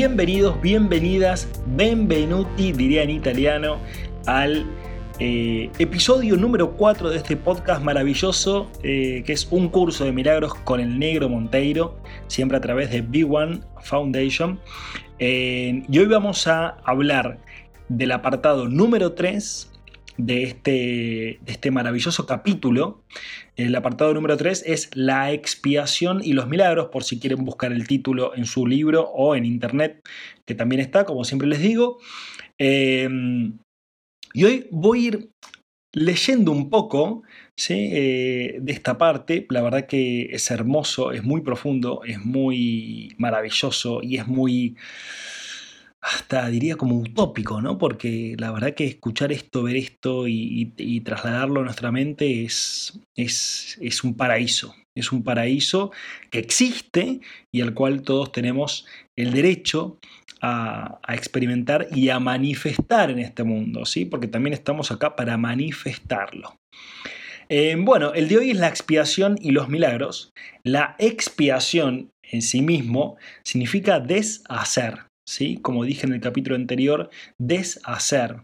Bienvenidos, bienvenidas, benvenuti, diría en italiano, al eh, episodio número 4 de este podcast maravilloso, eh, que es un curso de milagros con el negro Monteiro, siempre a través de B1 Foundation. Eh, y hoy vamos a hablar del apartado número 3 de este, este maravilloso capítulo. El apartado número 3 es la expiación y los milagros, por si quieren buscar el título en su libro o en internet, que también está, como siempre les digo. Em, y hoy voy a ir leyendo un poco eh, de esta parte. La verdad que es hermoso, es muy profundo, es muy maravilloso y es muy hasta diría como utópico, ¿no? Porque la verdad que escuchar esto, ver esto y, trasladarlo a nuestra mente es, es, es, un paraíso. Es un paraíso que existe y al cual todos tenemos el derecho a, experimentar y a manifestar en este mundo, ¿sí? Porque también estamos acá para manifestarlo. Eh, bueno, el de hoy es la expiación y los milagros. La expiación en sí mismo significa deshacer, como dije en el capítulo anterior, deshacer.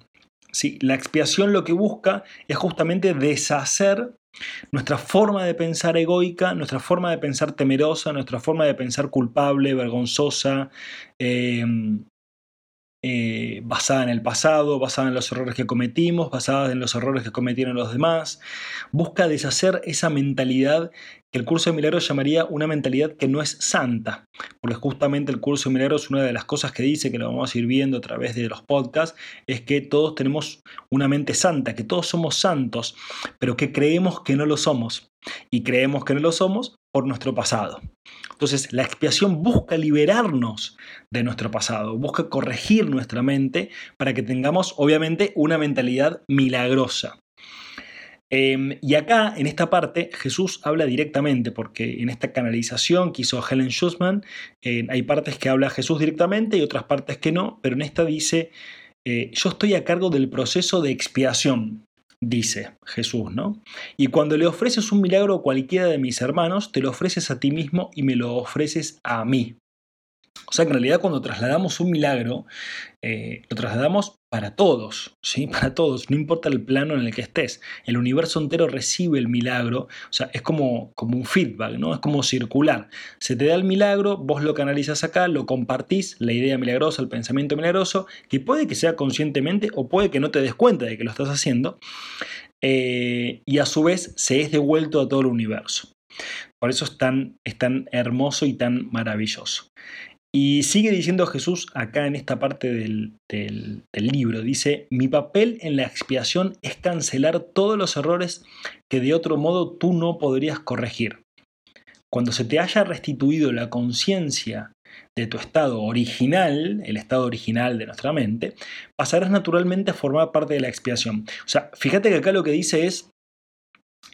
¿sí? La expiación lo que busca es justamente deshacer nuestra forma de pensar egoica, nuestra forma de pensar temerosa, nuestra forma de pensar culpable, vergonzosa, em, eh, basada en el pasado, basada en los errores que cometimos, basada en los errores que cometieron los demás. Busca deshacer esa mentalidad el curso de milagros llamaría una mentalidad que no es santa, porque justamente el curso de milagros, una de las cosas que dice, que lo vamos a ir viendo a través de los podcasts, es que todos tenemos una mente santa, que todos somos santos, pero que creemos que no lo somos. Y creemos que no lo somos por nuestro pasado. Entonces, la expiación busca liberarnos de nuestro pasado, busca corregir nuestra mente para que tengamos, obviamente, una mentalidad milagrosa. Em, y acá, en esta parte, Jesús habla directamente, porque en esta canalización que hizo Helen Schussman, eh, hay partes que habla Jesús directamente y otras partes que no, pero en esta dice, eh, yo estoy a cargo del proceso de expiación, dice Jesús, ¿no? Y cuando le ofreces un milagro a cualquiera de mis hermanos, te lo ofreces a ti mismo y me lo ofreces a mí. O sea que en realidad cuando trasladamos un milagro, eh, lo trasladamos para todos, ¿sí? Para todos, no importa el plano en el que estés. El universo entero recibe el milagro, o sea, es como, como un feedback, ¿no? Es como circular. Se te da el milagro, vos lo canalizas acá, lo compartís, la idea milagrosa, el pensamiento milagroso, que puede que sea conscientemente o puede que no te des cuenta de que lo estás haciendo, eh, y a su vez se es devuelto a todo el universo. Por eso es tan, es tan hermoso y tan maravilloso. Y sigue diciendo Jesús acá en esta parte del, libro, dice, mi papel en la expiación es cancelar todos los errores que de otro modo tú no podrías corregir. Cuando se te haya restituido la conciencia de tu estado original, el estado original de nuestra mente, pasarás naturalmente a formar parte de la expiación. O sea, fíjate que acá lo que dice es,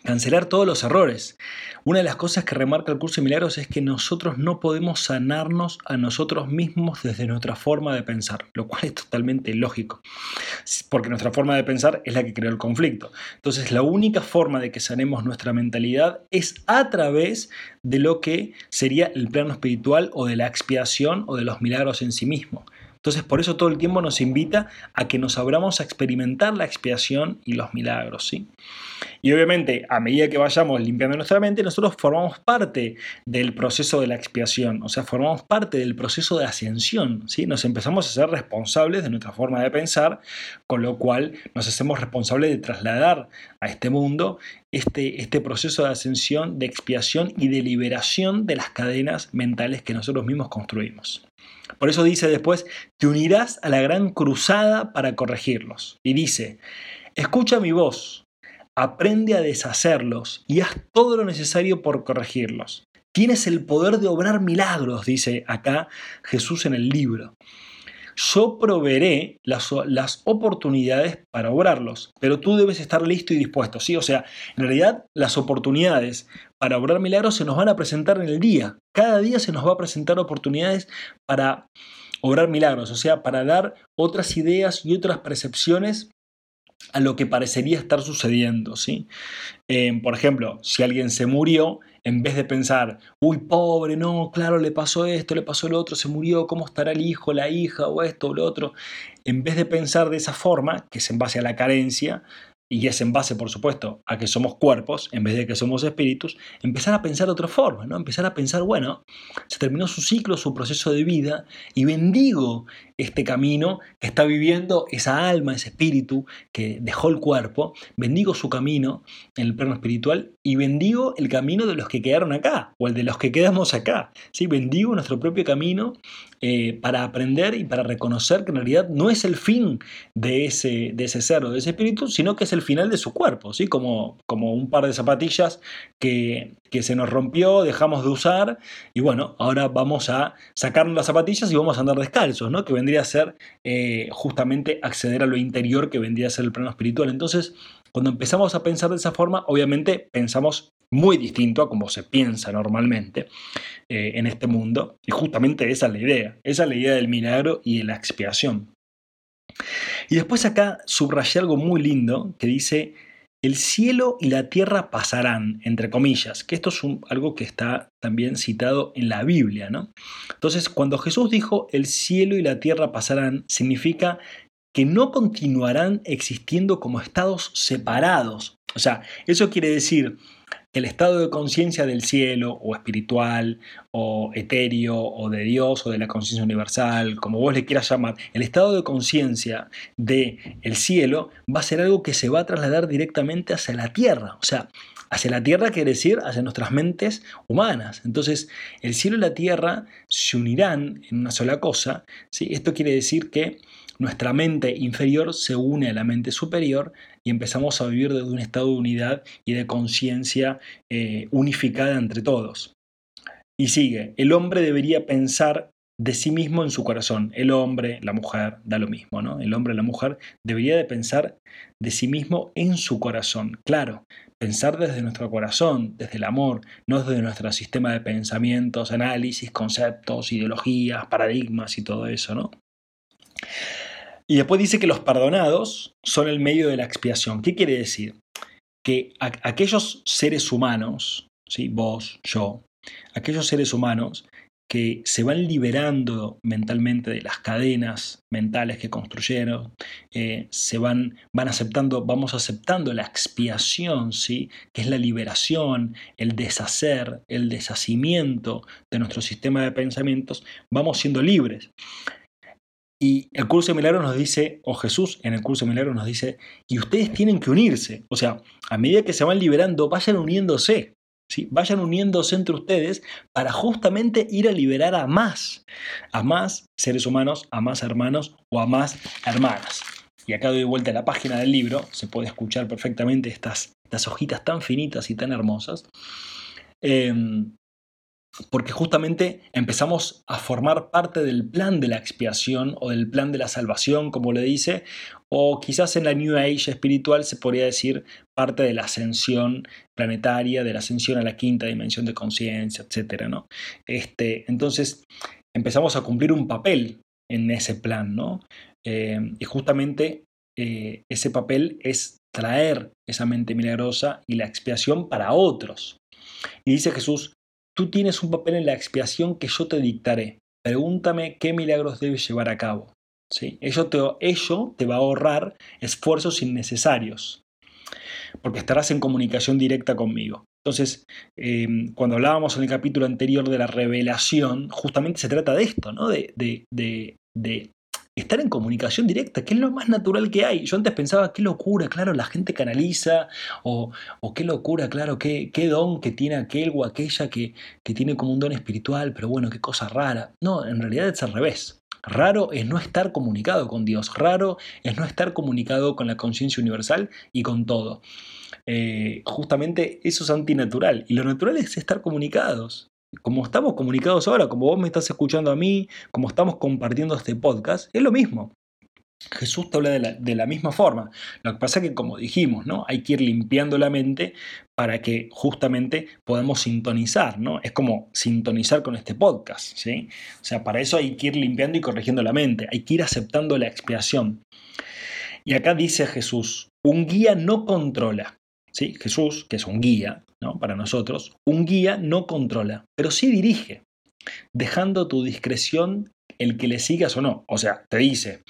cancelar todos los errores. Una de las cosas que remarca el curso de milagros es que nosotros no podemos sanarnos a nosotros mismos desde nuestra forma de pensar, lo cual es totalmente lógico, porque nuestra forma de pensar es la que creó el conflicto. Entonces la única forma de que sanemos nuestra mentalidad es a través de lo que sería el plano espiritual o de la expiación o de los milagros en sí mismo. Entonces, por eso todo el tiempo nos invita a que nos abramos a experimentar la expiación y los milagros, ¿sí? Y obviamente, a medida que vayamos limpiando nuestra mente, nosotros formamos parte del proceso de la expiación, o sea, formamos parte del proceso de ascensión, ¿sí? Nos empezamos a ser responsables de nuestra forma de pensar, con lo cual nos hacemos responsables de trasladar a este mundo este, este proceso de ascensión, de expiación y de liberación de las cadenas mentales que nosotros mismos construimos. Por eso dice después, te unirás a la gran cruzada para corregirlos. Y dice, escucha mi voz, aprende a deshacerlos y haz todo lo necesario por corregirlos. Tienes el poder de obrar milagros, dice acá Jesús en el libro. Yo proveeré las, las, oportunidades para obrarlos, pero tú debes estar listo y dispuesto, ¿sí? O sea, en realidad las oportunidades para obrar milagros se nos van a presentar en el día. Cada día se nos va a presentar oportunidades para obrar milagros, o sea, para dar otras ideas y otras percepciones a lo que parecería estar sucediendo. ¿sí? Eh, por ejemplo, si alguien se murió, en vez de pensar, uy, pobre, no, claro, le pasó esto, le pasó lo otro, se murió, ¿cómo estará el hijo, la hija o esto o lo otro? En vez de pensar de esa forma, que es en base a la carencia, y es en base, por supuesto, a que somos cuerpos en vez de que somos espíritus, empezar a pensar de otra forma, ¿no? Empezar a pensar, bueno, se terminó su ciclo, su proceso de vida, y bendigo este camino que está viviendo esa alma, ese espíritu que dejó el cuerpo, bendigo su camino en el plano espiritual y bendigo el camino de los que quedaron acá, o el de los que quedamos acá, ¿sí? Bendigo nuestro propio camino eh, para aprender y para reconocer que en realidad no es el fin de ese, de ese ser o de ese espíritu, sino que es el final de su cuerpo, ¿sí? como, como un par de zapatillas que, que se nos rompió, dejamos de usar y bueno, ahora vamos a sacarnos las zapatillas y vamos a andar descalzos, ¿no? que vendría eh, justamente acceder a lo interior que vendría a ser el plano espiritual. Entonces, cuando empezamos a pensar de esa forma, obviamente pensamos muy distinto a como se piensa normalmente eh, en este mundo. Y justamente esa es la idea. Esa es la idea del milagro y de la expiación. Y después acá subrayé algo muy lindo que dice, el cielo y la tierra pasarán, entre comillas, que esto es algo que está también citado en la Biblia, ¿no? Entonces, cuando Jesús dijo, el cielo y la tierra pasarán, significa que no continuarán existiendo como estados separados. O sea, eso quiere decir el estado de conciencia del cielo o espiritual o etéreo o de Dios o de la conciencia universal, como vos le quieras llamar, el estado de conciencia del el cielo va a ser algo que se va a trasladar directamente hacia la tierra. O sea, hacia la tierra quiere decir hacia nuestras mentes humanas. Entonces, el cielo y la tierra se unirán en una sola cosa. ¿sí? Esto quiere decir que nuestra mente inferior se une a la mente superior y empezamos a vivir desde un estado de unidad y de conciencia eh, unificada entre todos. Y sigue, el hombre debería pensar de sí mismo en su corazón. El hombre, la mujer, da lo mismo, ¿no? El hombre, la mujer, debería de pensar de sí mismo en su corazón. Claro, pensar desde nuestro corazón, desde el amor, no desde nuestro sistema de pensamientos, análisis, conceptos, ideologías, paradigmas y todo eso, ¿no? Y después dice que los perdonados son el medio de la expiación. ¿Qué quiere decir? Que aquellos seres humanos, ¿sí? vos, yo, aquellos seres humanos que se van liberando mentalmente de las cadenas mentales que construyeron, eh, se van, van aceptando, vamos aceptando la expiación, ¿sí? que es la liberación, el deshacer, el deshacimiento de nuestro sistema de pensamientos, vamos siendo libres. Y el curso de milagros nos dice, o Jesús en el curso de milagros nos dice, y ustedes tienen que unirse. O sea, a medida que se van liberando, vayan uniéndose. ¿sí? Vayan uniéndose entre ustedes para justamente ir a liberar a más, a más seres humanos, a más hermanos o a más hermanas. Y acá doy vuelta a la página del libro, se puede escuchar perfectamente estas, hojitas tan finitas y tan hermosas. Em, porque justamente empezamos a formar parte del plan de la expiación o del plan de la salvación, como le dice, o quizás en la New Age espiritual se podría decir parte de la ascensión planetaria, de la ascensión a la quinta dimensión de conciencia, etc. ¿no? Este, entonces empezamos a cumplir un papel en ese plan, ¿no? Eh, y justamente eh, ese papel es traer esa mente milagrosa y la expiación para otros. Y dice Jesús, Tú tienes un papel en la expiación que yo te dictaré. Pregúntame qué milagros debes llevar a cabo. ¿Sí? Ello, te, ello te va a ahorrar esfuerzos innecesarios, porque estarás en comunicación directa conmigo. Entonces, em, cuando hablábamos en el capítulo anterior de la revelación, justamente se trata de esto, ¿no? de, de, de estar en comunicación directa, que es lo más natural que hay. Yo antes pensaba, qué locura, claro, la gente canaliza, o, qué locura, claro, qué, qué, don que tiene aquel o aquella que, que tiene como un don espiritual, pero bueno, qué cosa rara. No, en realidad es al revés. Raro es no estar comunicado con Dios, raro es no estar comunicado con la conciencia universal y con todo. Eh, justamente eso es antinatural y lo natural es estar comunicados. Como estamos comunicados ahora, como vos me estás escuchando a mí, como estamos compartiendo este podcast, es lo mismo. Jesús te habla de la, misma forma. Lo que pasa es que, como dijimos, ¿no? hay que ir limpiando la mente para que justamente podamos sintonizar. ¿no? Es como sintonizar con este podcast. ¿sí? O sea, para eso hay que ir limpiando y corrigiendo la mente. Hay que ir aceptando la expiación. Y acá dice Jesús, un guía no controla. ¿sí? Jesús, que es un guía para nosotros, un guía no controla, pero sí dirige, dejando tu discreción el que le sigas o no. O sea, te dice,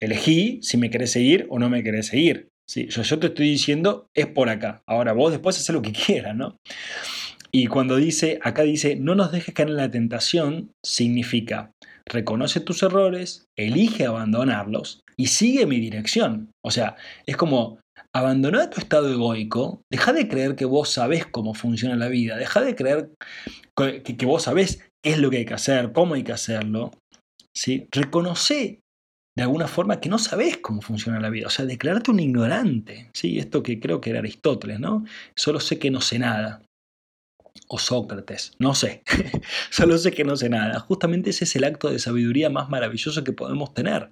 elegí si me querés seguir o no me querés seguir. ¿sí? Yo, yo te estoy diciendo, es por acá. Ahora vos después haces lo que quieras, ¿no? Y cuando dice, acá dice, no nos dejes caer en la tentación, significa, reconoce tus errores, elige abandonarlos y sigue mi dirección. O sea, es como, abandona tu estado egoico, deja de creer que vos sabés cómo funciona la vida, deja de creer que, vos sabés qué es lo que hay que hacer, cómo hay que hacerlo. ¿sí? Reconoce de alguna forma que no sabes cómo funciona la vida, o sea, declararte un ignorante, ¿sí? Esto que creo que era Aristóteles, ¿no? Solo sé que no sé nada. O Sócrates, no sé, solo sé que no sé nada. Justamente ese es el acto de sabiduría más maravilloso que podemos tener.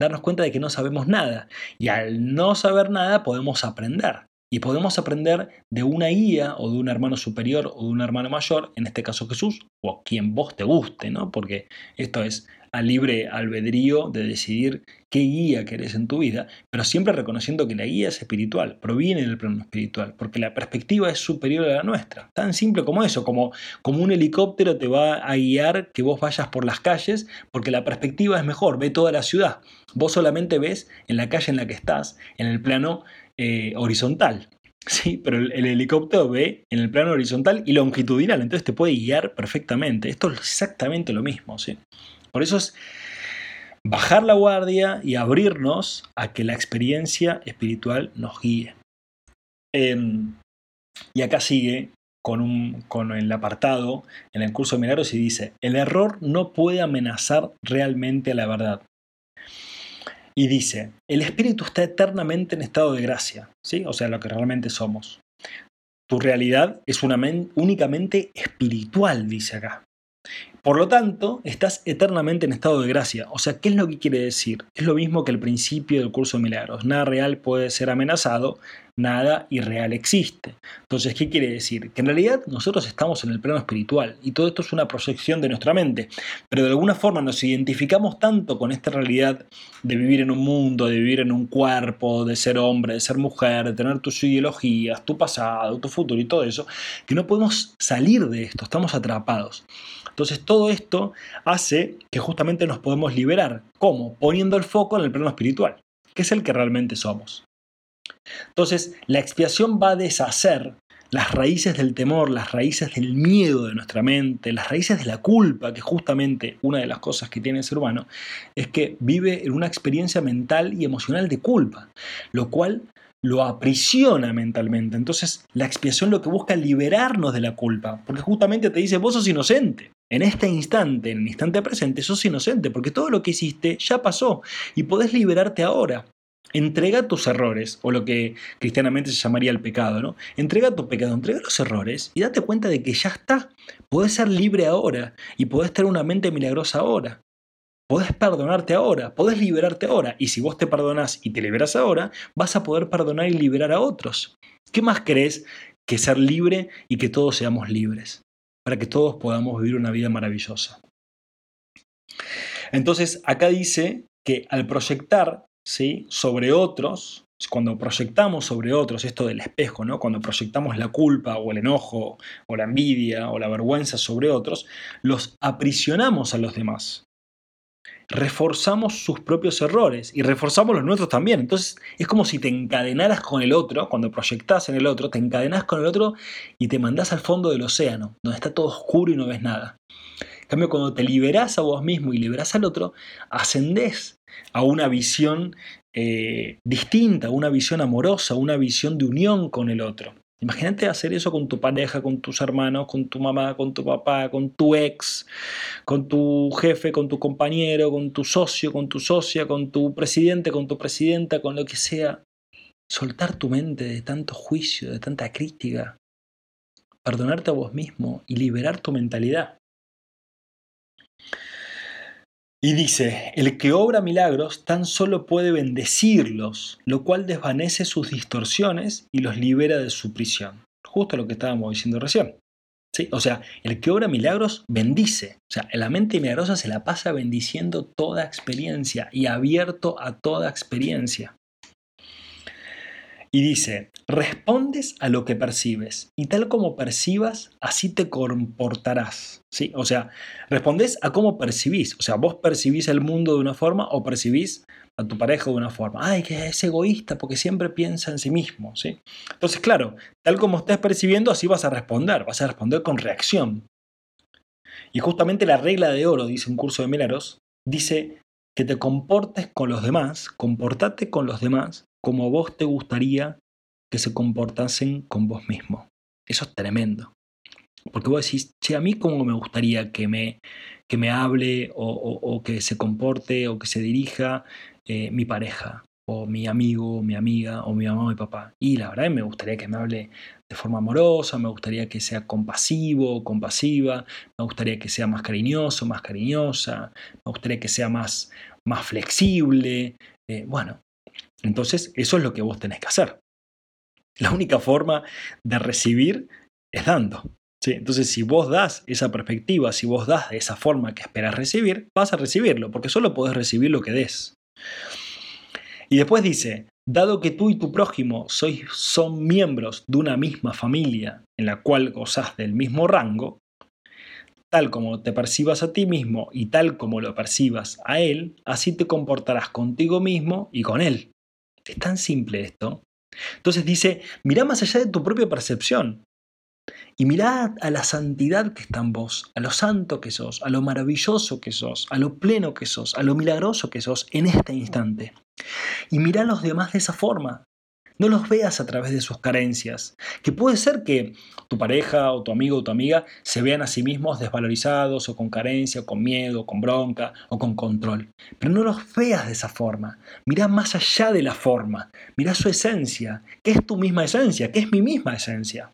Darnos cuenta de que no sabemos nada. Y al no saber nada podemos aprender. Y podemos aprender de una guía o de un hermano superior o de un hermano mayor, en este caso Jesús, o quien vos te guste, ¿no? Porque esto es al libre albedrío de decidir qué guía querés en tu vida, pero siempre reconociendo que la guía es espiritual, proviene del plano espiritual, porque la perspectiva es superior a la nuestra. Tan simple como eso, como, como un helicóptero te va a guiar que vos vayas por las calles, porque la perspectiva es mejor, ve toda la ciudad. Vos solamente ves en la calle en la que estás, en el plano eh, horizontal. Sí, pero el, helicóptero ve en el plano horizontal y longitudinal, entonces te puede guiar perfectamente. Esto es exactamente lo mismo, ¿sí? Por eso es bajar la guardia y abrirnos a que la experiencia espiritual nos guíe. Em, y acá sigue con, un, con el apartado en el curso de milagros y dice, el error no puede amenazar realmente a la verdad. Y dice, el espíritu está eternamente en estado de gracia, ¿sí? o sea, lo que realmente somos. Tu realidad es una únicamente espiritual, dice acá. Por lo tanto, estás eternamente en estado de gracia. O sea, ¿qué es lo que quiere decir? Es lo mismo que el principio del curso de milagros. Nada real puede ser amenazado, nada irreal existe. Entonces, ¿qué quiere decir? Que en realidad nosotros estamos en el plano espiritual y todo esto es una proyección de nuestra mente, pero de alguna forma nos identificamos tanto con esta realidad de vivir en un mundo, de vivir en un cuerpo, de ser hombre, de ser mujer, de tener tus ideologías, tu pasado, tu futuro y todo eso, que no podemos salir de esto, estamos atrapados. Entonces todo esto hace que justamente nos podemos liberar. ¿Cómo? Poniendo el foco en el plano espiritual, que es el que realmente somos. Entonces la expiación va a deshacer las raíces del temor, las raíces del miedo de nuestra mente, las raíces de la culpa, que justamente una de las cosas que tiene el ser humano es que vive en una experiencia mental y emocional de culpa, lo cual lo aprisiona mentalmente. Entonces la expiación lo que busca es liberarnos de la culpa, porque justamente te dice, vos sos inocente. En este instante, en el instante presente, sos inocente, porque todo lo que hiciste ya pasó y podés liberarte ahora. Entrega tus errores, o lo que cristianamente se llamaría el pecado, ¿no? Entrega tu pecado, entrega los errores y date cuenta de que ya está. Podés ser libre ahora y podés tener una mente milagrosa ahora. Podés perdonarte ahora, podés liberarte ahora. Y si vos te perdonás y te liberas ahora, vas a poder perdonar y liberar a otros. ¿Qué más crees que ser libre y que todos seamos libres? Para que todos podamos vivir una vida maravillosa. Entonces, acá dice que al proyectar ¿sí? sobre otros, cuando proyectamos sobre otros esto del espejo, ¿no? cuando proyectamos la culpa o el enojo o la envidia o la vergüenza sobre otros, los aprisionamos a los demás reforzamos sus propios errores y reforzamos los nuestros también. Entonces es como si te encadenaras con el otro, cuando proyectas en el otro, te encadenas con el otro y te mandás al fondo del océano, donde está todo oscuro y no ves nada. En cambio, cuando te liberás a vos mismo y liberás al otro, ascendés a una visión eh, distinta, una visión amorosa, una visión de unión con el otro. Imagínate hacer eso con tu pareja, con tus hermanos, con tu mamá, con tu papá, con tu ex, con tu jefe, con tu compañero, con tu socio, con tu socia, con tu presidente, con tu presidenta, con lo que sea. Soltar tu mente de tanto juicio, de tanta crítica, perdonarte a vos mismo y liberar tu mentalidad. Y dice, el que obra milagros tan solo puede bendecirlos, lo cual desvanece sus distorsiones y los libera de su prisión. Justo lo que estábamos diciendo recién. ¿Sí? O sea, el que obra milagros bendice. O sea, la mente milagrosa se la pasa bendiciendo toda experiencia y abierto a toda experiencia. Y dice, respondes a lo que percibes y tal como percibas, así te comportarás. ¿Sí? O sea, respondes a cómo percibís. O sea, vos percibís el mundo de una forma o percibís a tu pareja de una forma. Ay, que es egoísta porque siempre piensa en sí mismo. ¿sí? Entonces, claro, tal como estés percibiendo, así vas a responder. Vas a responder con reacción. Y justamente la regla de oro, dice un curso de Milagros, dice que te comportes con los demás, comportate con los demás como vos te gustaría que se comportasen con vos mismo. Eso es tremendo. Porque vos decís, che, a mí cómo me gustaría que me, que me hable o, que se comporte o que se dirija eh, mi pareja o mi amigo, mi amiga o mi mamá o mi papá. Y la verdad me gustaría que me hable de forma amorosa, me gustaría que sea compasivo, compasiva, me gustaría que sea más cariñoso, más cariñosa, me gustaría que sea más, más flexible. Eh, bueno, entonces, eso es lo que vos tenés que hacer. La única forma de recibir es dando. ¿sí? Entonces, si vos das esa perspectiva, si vos das de esa forma que esperas recibir, vas a recibirlo, porque solo podés recibir lo que des. Y después dice, dado que tú y tu prójimo sois, son miembros de una misma familia en la cual gozás del mismo rango, tal como te percibas a ti mismo y tal como lo percibas a él, así te comportarás contigo mismo y con él. Es tan simple esto. Entonces dice, mira más allá de tu propia percepción. Y mira a la santidad que está en vos, a lo santo que sos, a lo maravilloso que sos, a lo pleno que sos, a lo milagroso que sos en este instante. Y mira a los demás de esa forma. No los veas a través de sus carencias. Que puede ser que tu pareja o tu amigo o tu amiga se vean a sí mismos desvalorizados o con carencia o con miedo o con bronca o con control. Pero no los veas de esa forma. Mira más allá de la forma. Mira su esencia. ¿Qué es tu misma esencia? ¿Qué es mi misma esencia?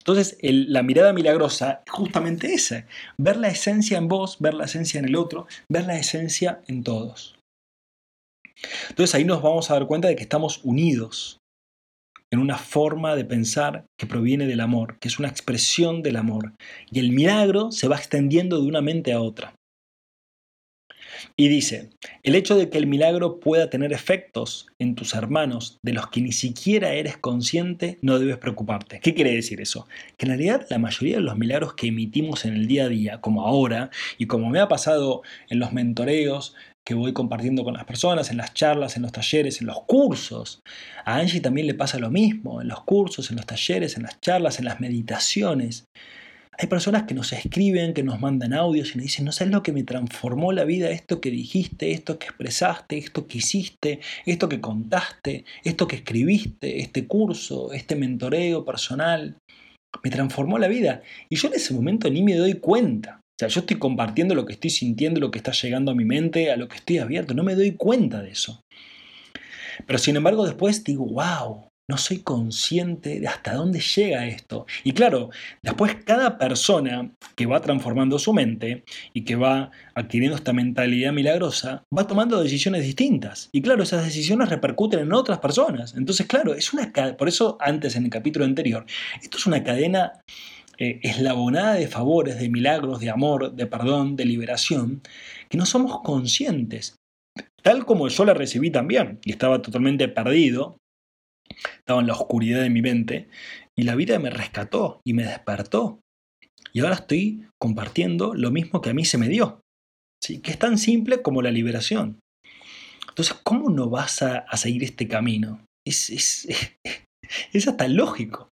Entonces, la mirada milagrosa es justamente esa, ver la esencia en vos, ver la esencia en el otro, ver la esencia en todos. Entonces ahí nos vamos a dar cuenta de que estamos unidos en una forma de pensar que proviene del amor, que es una expresión del amor. Y el milagro se va extendiendo de una mente a otra. Y dice, el hecho de que el milagro pueda tener efectos en tus hermanos de los que ni siquiera eres consciente, no debes preocuparte. ¿Qué quiere decir eso? Que en realidad la mayoría de los milagros que emitimos en el día a día, como ahora, y como me ha pasado en los mentoreos, que voy compartiendo con las personas, en las charlas, en los talleres, en los cursos. A Angie también le pasa lo mismo, en los cursos, en los talleres, en las charlas, en las meditaciones. Hay personas que nos escriben, que nos mandan audios y nos dicen, no sabes lo que me transformó la vida, esto que dijiste, esto que expresaste, esto que hiciste, esto que contaste, esto que escribiste, este curso, este mentoreo personal. Me transformó la vida. Y yo en ese momento ni me doy cuenta sea, yo estoy compartiendo lo que estoy sintiendo, lo que está llegando a mi mente, a lo que estoy abierto. No me doy cuenta de eso. Pero sin embargo después digo, wow, no soy consciente de hasta dónde llega esto. Y claro, después cada persona que va transformando su mente y que va adquiriendo esta mentalidad milagrosa, va tomando decisiones distintas. Y claro, esas decisiones repercuten en otras personas. Entonces, claro, es una por eso antes en el capítulo anterior, esto es una cadena eh, eslabonada de favores, de milagros, de amor, de perdón, de liberación, que no somos conscientes. Tal como yo la recibí también, y estaba totalmente perdido, estaba en la oscuridad de mi mente, y la vida me rescató y me despertó. Y ahora estoy compartiendo lo mismo que a mí se me dio, ¿sí? que es tan simple como la liberación. Entonces, ¿cómo no vas a, seguir este camino? Es, es, es hasta lógico.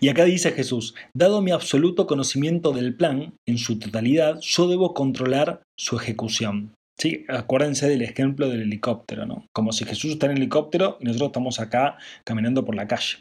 Y acá dice Jesús, dado mi absoluto conocimiento del plan en su totalidad, yo debo controlar su ejecución. Sí, acuérdense del ejemplo del helicóptero, ¿no? Como si Jesús está en el helicóptero y nosotros estamos acá caminando por la calle.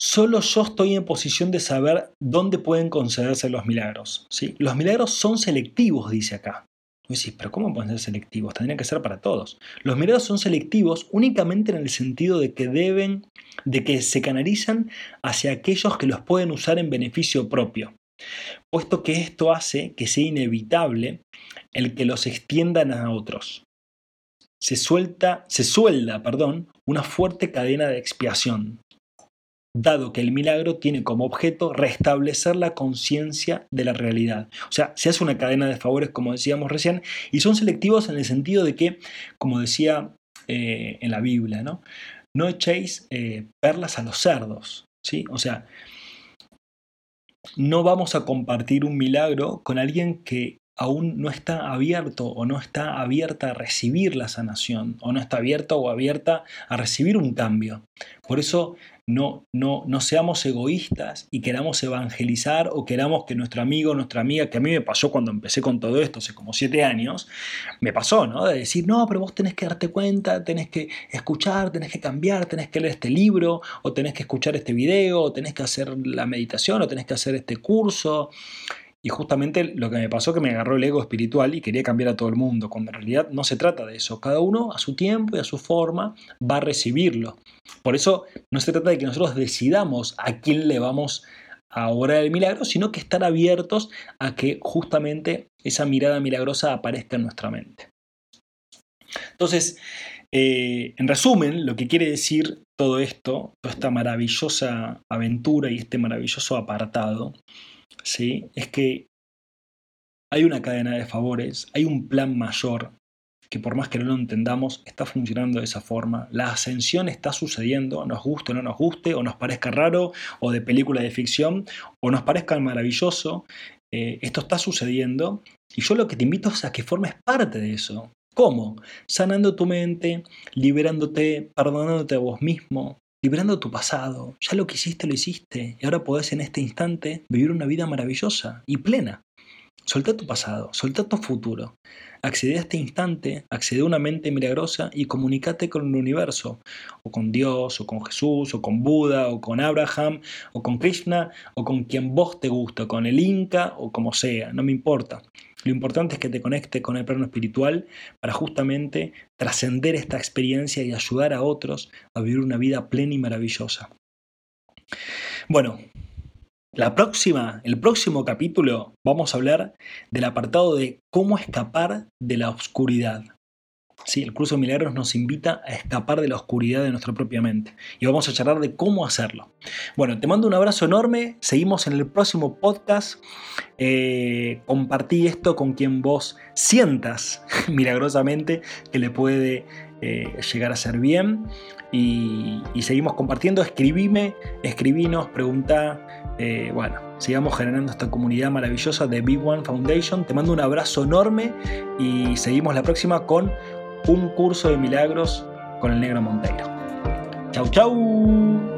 Solo yo estoy en posición de saber dónde pueden concederse los milagros. ¿sí? Los milagros son selectivos, dice acá. Decís, pero ¿cómo pueden ser selectivos? Tendrían que ser para todos. Los milagros son selectivos únicamente en el sentido de que deben, de que se canalizan hacia aquellos que los pueden usar en beneficio propio, puesto que esto hace que sea inevitable el que los extiendan a otros. Se suelta, se suelda, perdón, una fuerte cadena de expiación, dado que el milagro tiene como objeto restablecer la conciencia de la realidad. O sea, se hace una cadena de favores, como decíamos recién, y son selectivos en el sentido de que, como decía eh, en la Biblia, no, echéis eh, perlas a los cerdos. ¿sí? O sea, no vamos a compartir un milagro con alguien que aún no está abierto o no está abierta a recibir la sanación o no está abierto o abierta a recibir un cambio. Por eso no, no, no seamos egoístas y queramos evangelizar o queramos que nuestro amigo, nuestra amiga, que a mí me pasó cuando empecé con todo esto hace como siete años, me pasó, ¿no? De decir, no, pero vos tenés que darte cuenta, tenés que escuchar, tenés que cambiar, tenés que leer este libro, o tenés que escuchar este video, o tenés que hacer la meditación, o tenés que hacer este curso. Y justamente lo que me pasó que me agarró el ego espiritual y quería cambiar a todo el mundo, cuando en realidad no se trata de eso. Cada uno a su tiempo y a su forma va a recibirlo. Por eso no se trata de que nosotros decidamos a quién le vamos a obrar el milagro, sino que estar abiertos a que justamente esa mirada milagrosa aparezca en nuestra mente. Entonces, eh, en resumen, lo que quiere decir todo esto, toda esta maravillosa aventura y este maravilloso apartado, ¿sí? es que hay una cadena de favores, hay un plan mayor que por más que no lo entendamos, está funcionando de esa forma. La ascensión está sucediendo, nos guste o no nos guste, o nos parezca raro, o de película de ficción, o nos parezca maravilloso. Eh, esto está sucediendo y yo lo que te invito es a que formes parte de eso. ¿Cómo? Sanando tu mente, liberándote, perdonándote a vos mismo, liberando tu pasado. Ya lo que hiciste, lo hiciste. Y ahora podés en este instante vivir una vida maravillosa y plena. Soltá tu pasado, soltá tu futuro. Accede a este instante, accede a una mente milagrosa y comunícate con el universo, o con Dios, o con Jesús, o con Buda, o con Abraham, o con Krishna, o con quien vos te gusta, con el Inca, o como sea, no me importa. Lo importante es que te conecte con el plano espiritual para justamente trascender esta experiencia y ayudar a otros a vivir una vida plena y maravillosa. Bueno, la próxima, el próximo capítulo vamos a hablar del apartado de cómo escapar de la oscuridad. Sí, el curso de milagros nos invita a escapar de la oscuridad de nuestra propia mente y vamos a charlar de cómo hacerlo. Bueno, te mando un abrazo enorme, seguimos en el próximo podcast. Eh, compartí esto con quien vos sientas milagrosamente que le puede eh, llegar a ser bien y, seguimos compartiendo. Escribime, escribinos, pregunta. Eh, bueno, sigamos generando esta comunidad maravillosa de Big One Foundation. Te mando un abrazo enorme y seguimos la próxima con un curso de milagros con el negro Monteiro. Chau, chau.